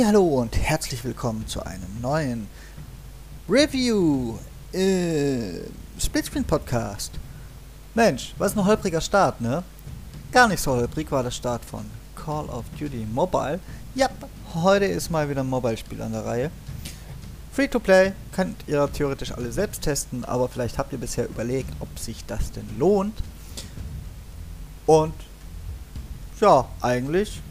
Hallo und herzlich willkommen zu einem neuen Review äh, Splitscreen Podcast. Mensch, was ein holpriger Start, ne? Gar nicht so holprig war der Start von Call of Duty Mobile. Ja, heute ist mal wieder ein Mobile-Spiel an der Reihe. Free to play könnt ihr theoretisch alle selbst testen, aber vielleicht habt ihr bisher überlegt, ob sich das denn lohnt. Und ja, eigentlich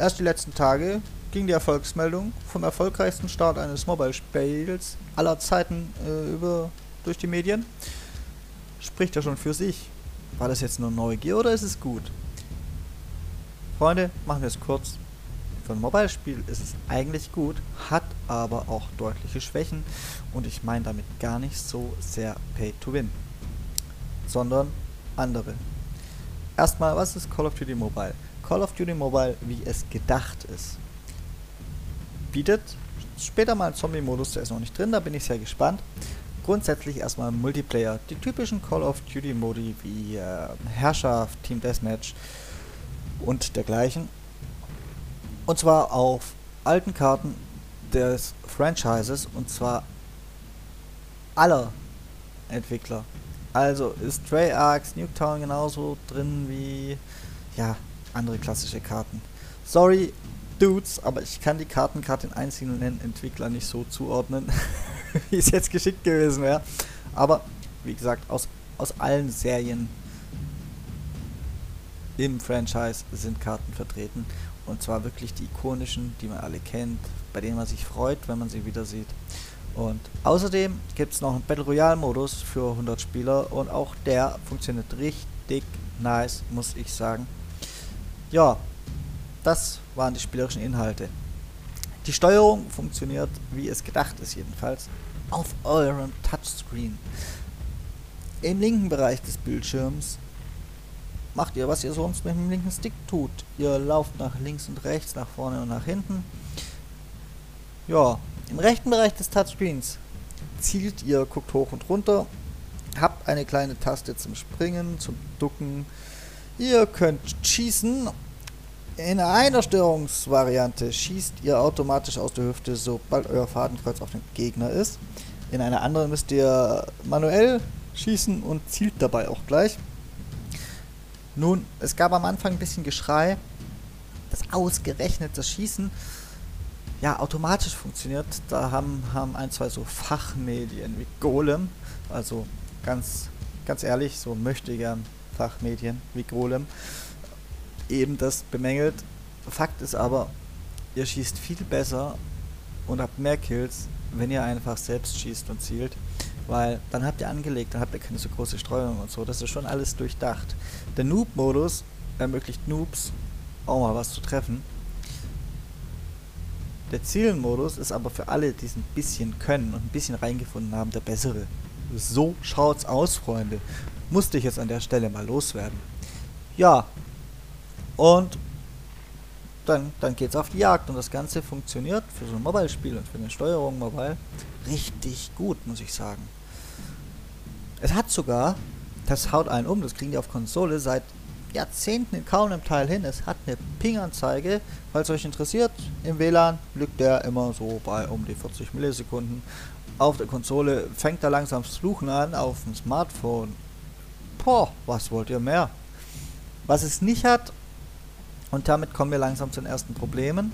erst die letzten Tage ging die Erfolgsmeldung vom erfolgreichsten Start eines Mobile-Spiels aller Zeiten äh, über durch die Medien. Spricht ja schon für sich. War das jetzt nur Neugier oder ist es gut? Freunde, machen wir es kurz. Für ein Mobile-Spiel ist es eigentlich gut, hat aber auch deutliche Schwächen und ich meine damit gar nicht so sehr Pay to Win, sondern andere. Erstmal, was ist Call of Duty Mobile? Call of Duty Mobile, wie es gedacht ist, bietet später mal Zombie-Modus, der ist noch nicht drin, da bin ich sehr gespannt. Grundsätzlich erstmal Multiplayer, die typischen Call of Duty Modi wie äh, Herrschaft, Team Deathmatch und dergleichen. Und zwar auf alten Karten des Franchises und zwar aller Entwickler. Also ist Treyarch, Nuketown genauso drin wie ja, andere klassische Karten. Sorry, Dudes, aber ich kann die Karten gerade den einzelnen Entwicklern nicht so zuordnen, wie es jetzt geschickt gewesen wäre. Aber wie gesagt, aus, aus allen Serien im Franchise sind Karten vertreten und zwar wirklich die ikonischen, die man alle kennt, bei denen man sich freut, wenn man sie wieder sieht. Und außerdem gibt es noch einen Battle Royale Modus für 100 Spieler und auch der funktioniert richtig nice, muss ich sagen. Ja, das waren die spielerischen Inhalte. Die Steuerung funktioniert, wie es gedacht ist jedenfalls, auf eurem Touchscreen. Im linken Bereich des Bildschirms macht ihr, was ihr sonst mit dem linken Stick tut. Ihr lauft nach links und rechts, nach vorne und nach hinten. Ja, im rechten Bereich des Touchscreens zielt ihr, guckt hoch und runter, habt eine kleine Taste zum Springen, zum Ducken. Ihr könnt schießen. In einer Steuerungsvariante schießt ihr automatisch aus der Hüfte, sobald euer Fadenkreuz auf den Gegner ist. In einer anderen müsst ihr manuell schießen und zielt dabei auch gleich. Nun, es gab am Anfang ein bisschen Geschrei, dass ausgerechnet das Schießen ja automatisch funktioniert. Da haben, haben ein, zwei so Fachmedien wie Golem, also ganz, ganz ehrlich, so möchte gern Fachmedien wie Golem, eben das bemängelt. Fakt ist aber, ihr schießt viel besser und habt mehr Kills, wenn ihr einfach selbst schießt und zielt. Weil dann habt ihr angelegt, dann habt ihr keine so große Streuung und so. Das ist schon alles durchdacht. Der Noob-Modus ermöglicht Noobs auch mal was zu treffen. Der Zielen-Modus ist aber für alle, die es ein bisschen können und ein bisschen reingefunden haben, der bessere. So schaut's aus, Freunde. Musste ich jetzt an der Stelle mal loswerden. Ja. Und dann, dann geht's auf die Jagd und das Ganze funktioniert für so ein Mobile-Spiel und für eine Steuerung mobile richtig gut, muss ich sagen. Es hat sogar, das haut einen um, das kriegen die auf Konsole seit Jahrzehnten in kaum einem Teil hin. Es hat eine Ping-Anzeige, falls euch interessiert. Im WLAN liegt der immer so bei um die 40 Millisekunden. Auf der Konsole fängt er langsam das Fluchen an, auf dem Smartphone. Boah, was wollt ihr mehr? Was es nicht hat, und damit kommen wir langsam zu den ersten Problemen,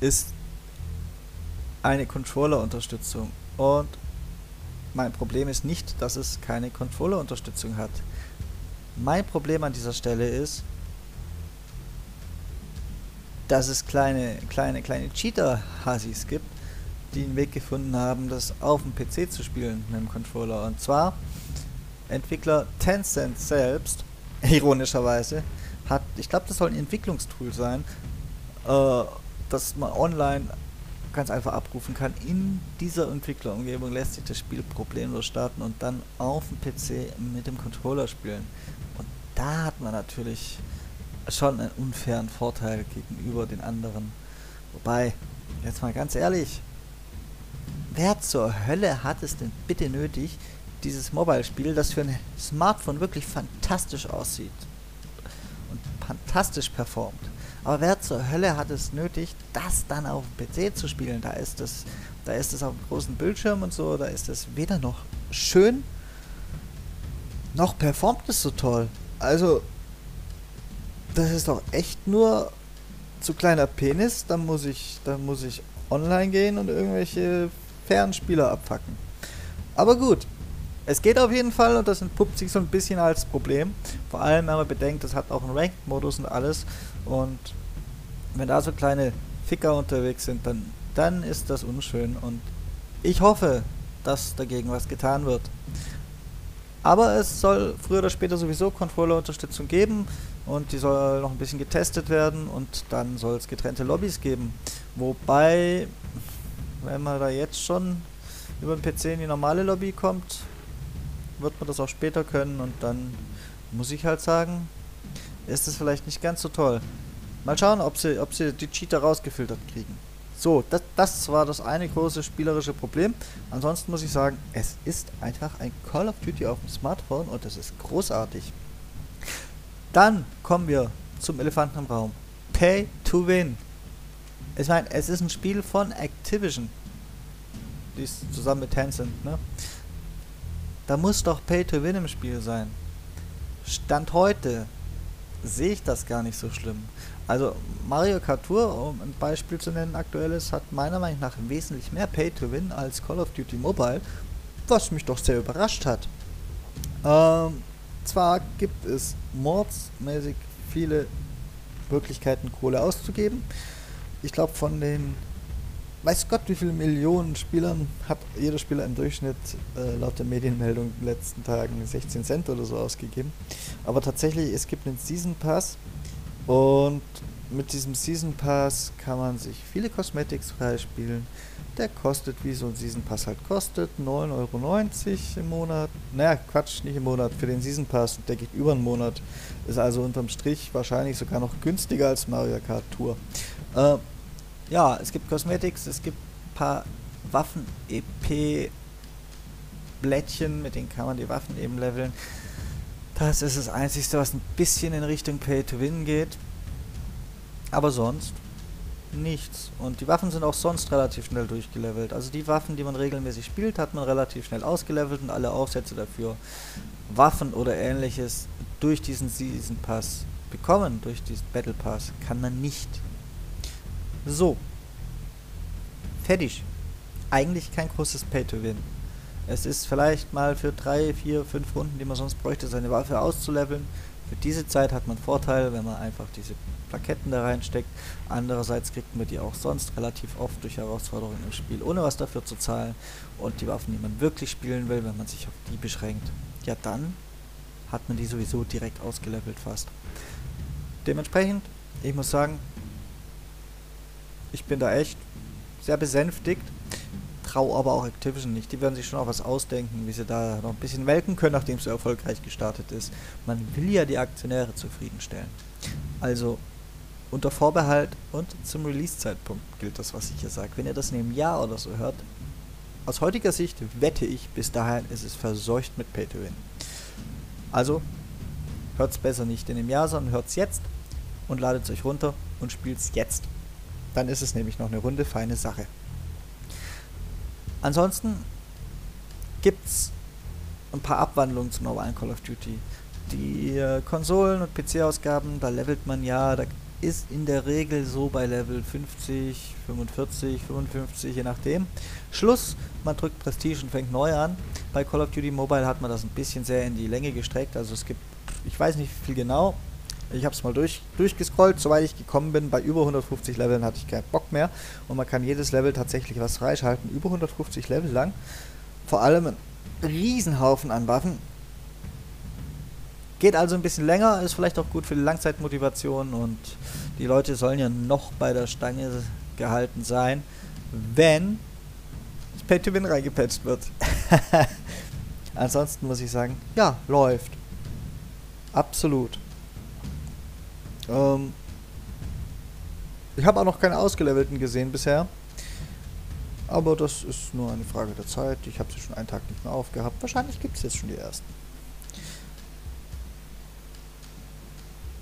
ist eine Controller-Unterstützung. Und mein Problem ist nicht, dass es keine Controller-Unterstützung hat. Mein Problem an dieser Stelle ist, dass es kleine, kleine, kleine Cheater-Hassis gibt, die einen Weg gefunden haben, das auf dem PC zu spielen mit dem Controller. Und zwar Entwickler Tencent selbst, ironischerweise, hat, ich glaube, das soll ein Entwicklungstool sein, äh, dass man online ganz einfach abrufen kann. In dieser Entwicklerumgebung lässt sich das Spiel problemlos starten und dann auf dem PC mit dem Controller spielen. Und da hat man natürlich schon einen unfairen Vorteil gegenüber den anderen. Wobei, jetzt mal ganz ehrlich, wer zur Hölle hat es denn bitte nötig, dieses Mobile-Spiel, das für ein Smartphone wirklich fantastisch aussieht und fantastisch performt, Aber wer zur Hölle hat es nötig, das dann auf dem PC zu spielen? Da ist es, da ist es auf dem großen Bildschirm und so, da ist es weder noch schön, noch performt es so toll. Also, das ist doch echt nur zu kleiner Penis, dann muss ich, dann muss ich online gehen und irgendwelche Fernspieler abfacken. Aber gut, es geht auf jeden Fall und das entpuppt sich so ein bisschen als Problem. Vor allem, wenn man bedenkt, es hat auch einen Ranked-Modus und alles. Und wenn da so kleine Ficker unterwegs sind, dann, dann ist das unschön. Und ich hoffe, dass dagegen was getan wird. Aber es soll früher oder später sowieso Controller-Unterstützung geben und die soll noch ein bisschen getestet werden und dann soll es getrennte Lobbys geben. Wobei, wenn man da jetzt schon über den PC in die normale Lobby kommt, wird man das auch später können und dann muss ich halt sagen, ist es vielleicht nicht ganz so toll. Mal schauen, ob sie, ob sie die Cheater rausgefiltert kriegen. So, das, das war das eine große spielerische Problem. Ansonsten muss ich sagen, es ist einfach ein Call of Duty auf dem Smartphone und das ist großartig. Dann kommen wir zum Elefanten im Raum. Pay to Win. Ich meine, es ist ein Spiel von Activision. Die ist zusammen mit Tencent, ne? Da muss doch Pay to Win im Spiel sein. Stand heute sehe ich das gar nicht so schlimm. Also Mario Kart Tour, um ein Beispiel zu nennen, aktuelles, hat meiner Meinung nach wesentlich mehr Pay to Win als Call of Duty Mobile, was mich doch sehr überrascht hat. Ähm, zwar gibt es mordsmäßig viele Möglichkeiten, Kohle auszugeben. Ich glaube, von den weiß Gott, wie viele Millionen Spielern hat jeder Spieler im Durchschnitt äh, laut der Medienmeldung in den letzten Tagen 16 Cent oder so ausgegeben. Aber tatsächlich, es gibt einen Season Pass und mit diesem Season Pass kann man sich viele Cosmetics freispielen. Der kostet, wie so ein Season Pass halt kostet, 9,90 Euro im Monat. Naja, Quatsch, nicht im Monat, für den Season Pass, der geht über einen Monat. Ist also unterm Strich wahrscheinlich sogar noch günstiger als Mario Kart Tour. Äh, ja, es gibt Cosmetics, es gibt ein paar Waffen-EP-Blättchen, mit denen kann man die Waffen eben leveln. Das ist das Einzige, was ein bisschen in Richtung Pay-to-Win geht. Aber sonst nichts. Und die Waffen sind auch sonst relativ schnell durchgelevelt. Also die Waffen, die man regelmäßig spielt, hat man relativ schnell ausgelevelt und alle Aufsätze dafür, Waffen oder ähnliches, durch diesen Season Pass bekommen, durch diesen Battle Pass, kann man nicht so. Fertig. Eigentlich kein großes Pay-to-Win. Es ist vielleicht mal für drei, vier, fünf Runden, die man sonst bräuchte, seine Waffe auszuleveln. Für diese Zeit hat man Vorteile, wenn man einfach diese Plaketten da reinsteckt. Andererseits kriegt man die auch sonst relativ oft durch Herausforderungen im Spiel, ohne was dafür zu zahlen. Und die Waffen, die man wirklich spielen will, wenn man sich auf die beschränkt, ja dann hat man die sowieso direkt ausgelevelt fast. Dementsprechend, ich muss sagen, ich bin da echt sehr besänftigt. Trau aber auch Activision nicht. Die werden sich schon auch was ausdenken, wie sie da noch ein bisschen melken können, nachdem es so erfolgreich gestartet ist. Man will ja die Aktionäre zufriedenstellen. Also unter Vorbehalt und zum Release-Zeitpunkt gilt das, was ich hier sage. Wenn ihr das in einem Jahr oder so hört, aus heutiger Sicht wette ich, bis dahin ist es verseucht mit Pay to Win. Also hört es besser nicht in einem Jahr, sondern hört es jetzt und ladet es euch runter und spielt es jetzt. Dann ist es nämlich noch eine runde, feine Sache. Ansonsten gibt es ein paar Abwandlungen zum normalen Call of Duty. Die äh, Konsolen- und PC-Ausgaben, da levelt man ja, da ist in der Regel so bei Level 50, 45, 55, je nachdem. Schluss, man drückt Prestige und fängt neu an. Bei Call of Duty Mobile hat man das ein bisschen sehr in die Länge gestreckt, also es gibt, ich weiß nicht viel genau, ich habe es mal durch, durchgescrollt, soweit ich gekommen bin. Bei über 150 Leveln hatte ich keinen Bock mehr. Und man kann jedes Level tatsächlich was freischalten. Über 150 Level lang. Vor allem ein Riesenhaufen an Waffen. Geht also ein bisschen länger, ist vielleicht auch gut für die Langzeitmotivation und die Leute sollen ja noch bei der Stange gehalten sein, wenn das Pay-to-Win reingepatcht wird. Ansonsten muss ich sagen, ja, läuft. Absolut. Ähm, ich habe auch noch keine ausgelevelten gesehen bisher. Aber das ist nur eine Frage der Zeit. Ich habe sie schon einen Tag nicht mehr aufgehabt. Wahrscheinlich gibt es jetzt schon die ersten.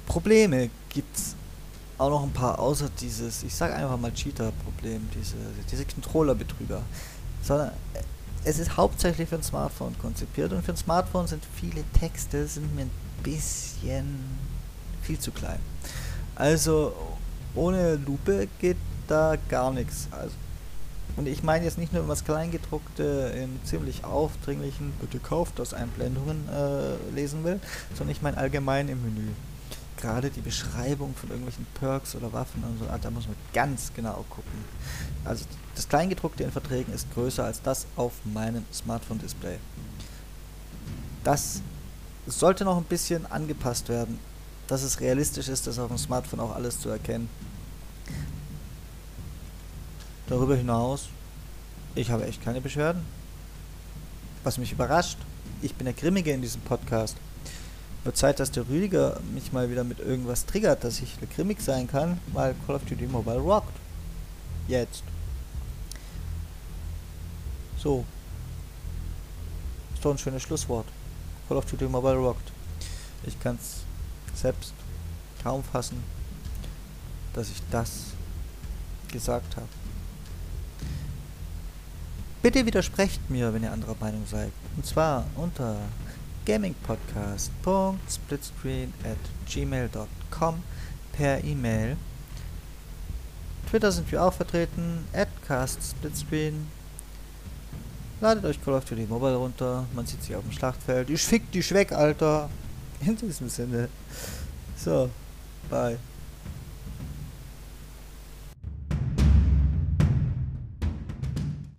Probleme gibt's auch noch ein paar außer dieses, ich sage einfach mal Cheater-Problem, diese, diese Controller-Betrüger. Sondern es ist hauptsächlich für ein Smartphone konzipiert und für ein Smartphone sind viele Texte sind mir ein bisschen viel zu klein. Also ohne Lupe geht da gar nichts. Also, und ich meine jetzt nicht nur was Kleingedruckte in ziemlich aufdringlichen, bitte kauft das Einblendungen äh, lesen will, sondern ich meine allgemein im Menü. Gerade die Beschreibung von irgendwelchen Perks oder Waffen und so, ah, da muss man ganz genau gucken. Also das Kleingedruckte in Verträgen ist größer als das auf meinem Smartphone-Display. Das sollte noch ein bisschen angepasst werden, dass es realistisch ist, das auf dem Smartphone auch alles zu erkennen. Darüber hinaus, ich habe echt keine Beschwerden. Was mich überrascht, ich bin der Grimmige in diesem Podcast. Wird Zeit, dass der Rüdiger mich mal wieder mit irgendwas triggert, dass ich grimmig sein kann, weil Call of Duty Mobile rockt. Jetzt. So. Ist doch ein schönes Schlusswort. Call of Duty Mobile rockt. Ich kann es selbst kaum fassen, dass ich das gesagt habe. Bitte widersprecht mir, wenn ihr anderer Meinung seid. Und zwar unter gamingpodcast.splitscreen at gmail.com per E-Mail. Twitter sind wir auch vertreten, at castsplitscreen. Ladet euch Call of Duty Mobile runter, man sieht sich auf dem Schlachtfeld. Ich fick dich weg, Alter. In diesem Sinne. So, bye.